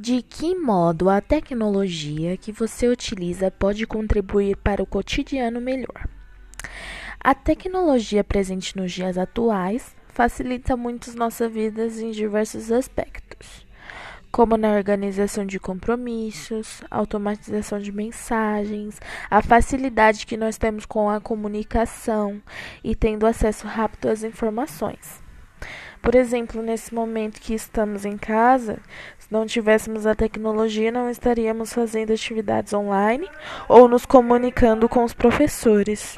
De que modo a tecnologia que você utiliza pode contribuir para o cotidiano melhor? A tecnologia presente nos dias atuais facilita muito nossas vidas em diversos aspectos, como na organização de compromissos, automatização de mensagens, a facilidade que nós temos com a comunicação e tendo acesso rápido às informações. Por exemplo, nesse momento que estamos em casa, se não tivéssemos a tecnologia, não estaríamos fazendo atividades online ou nos comunicando com os professores.